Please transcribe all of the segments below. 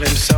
He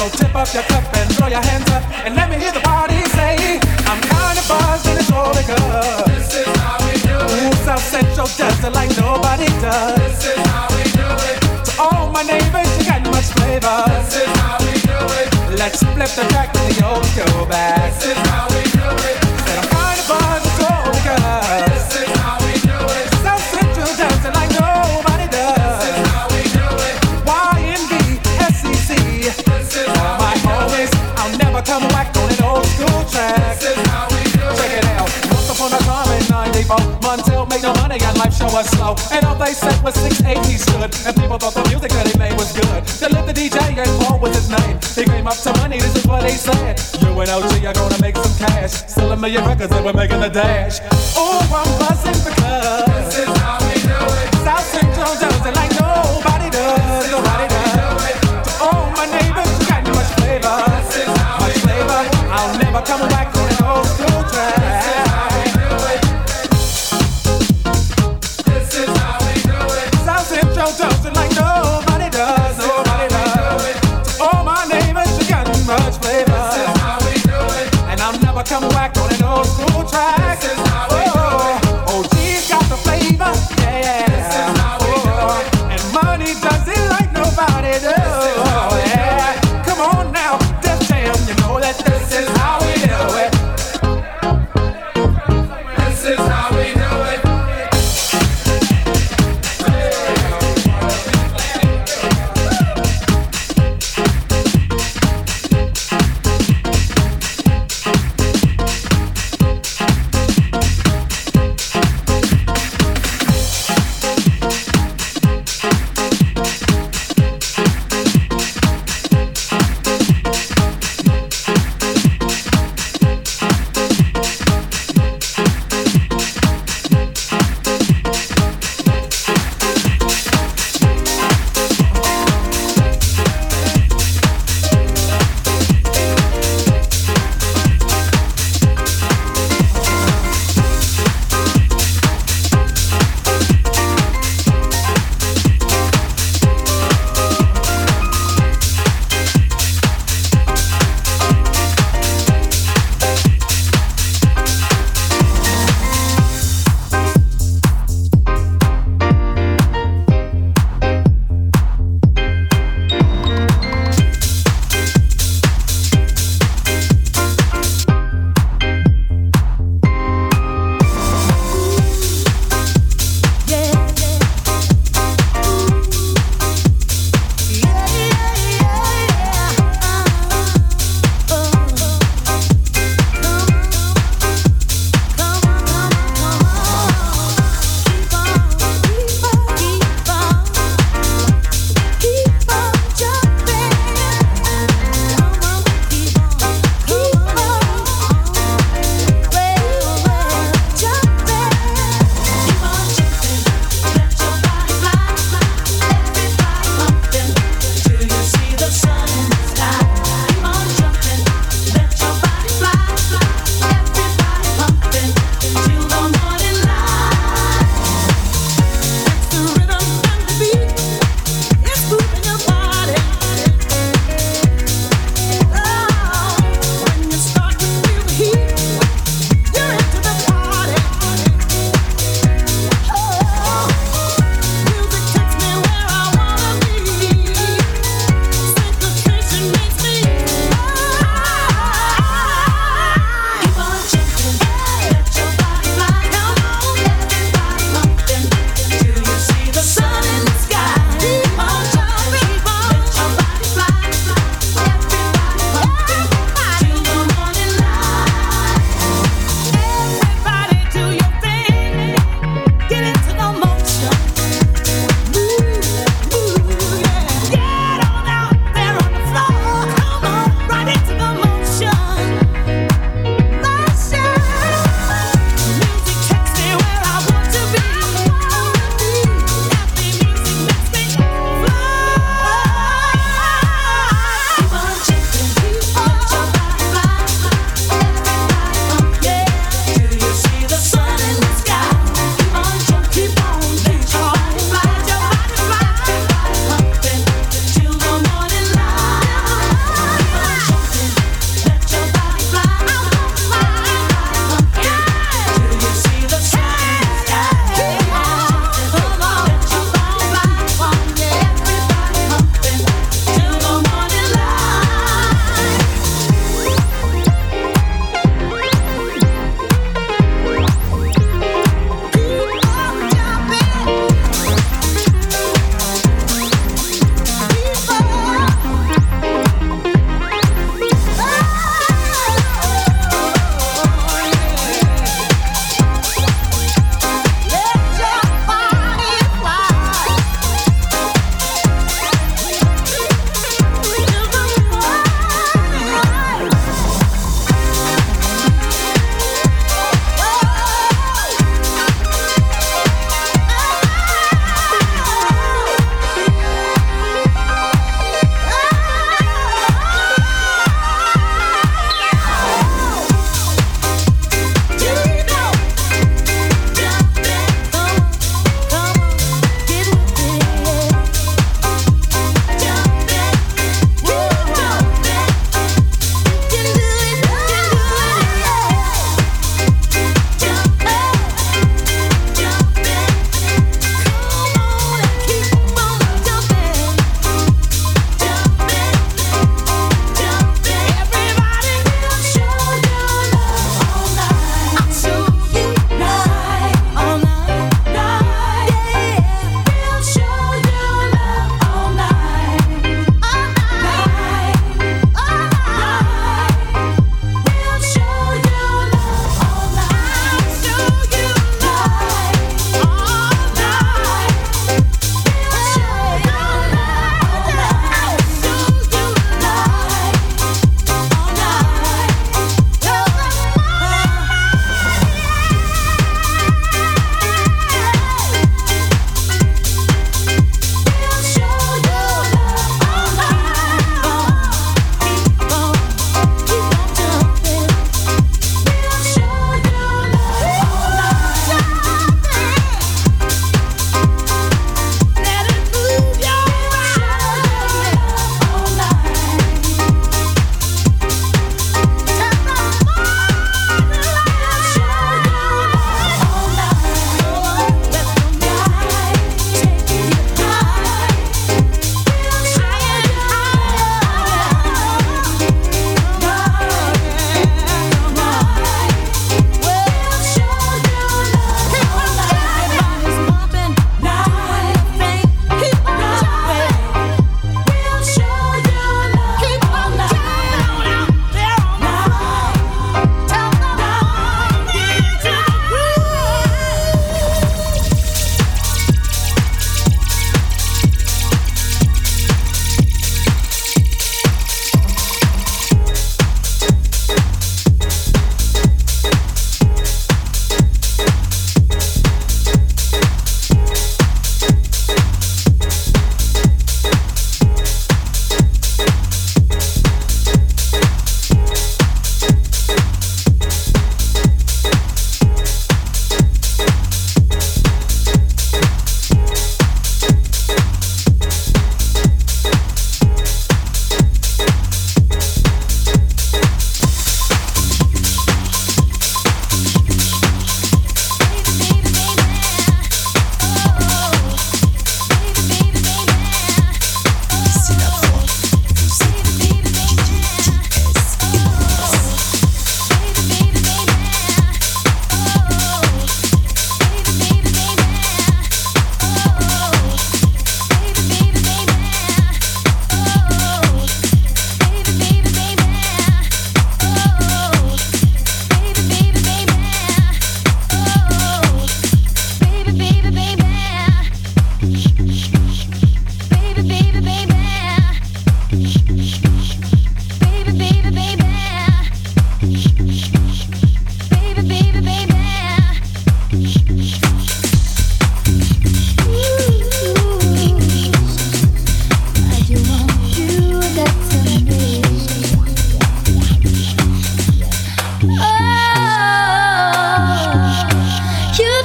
So tip up your cup and throw your hands up and let me hear the party say, I'm kind of buzzed and it's all because this is how we do it. Ooh, South Central does it like nobody does. This is how we do it. To all my neighbors, you got much flavor. This is how we do it. Let's flip the track and the old go back. This is how we do it. life show us slow, and all they said was 680 stood. And people thought the music that he made was good. They lived the DJ and Paul was his name. He came up to money, this is what he said. You and OG are gonna make some cash. Still a million records that we're making a dash. Oh, I'm buzzing because.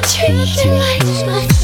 Treat me like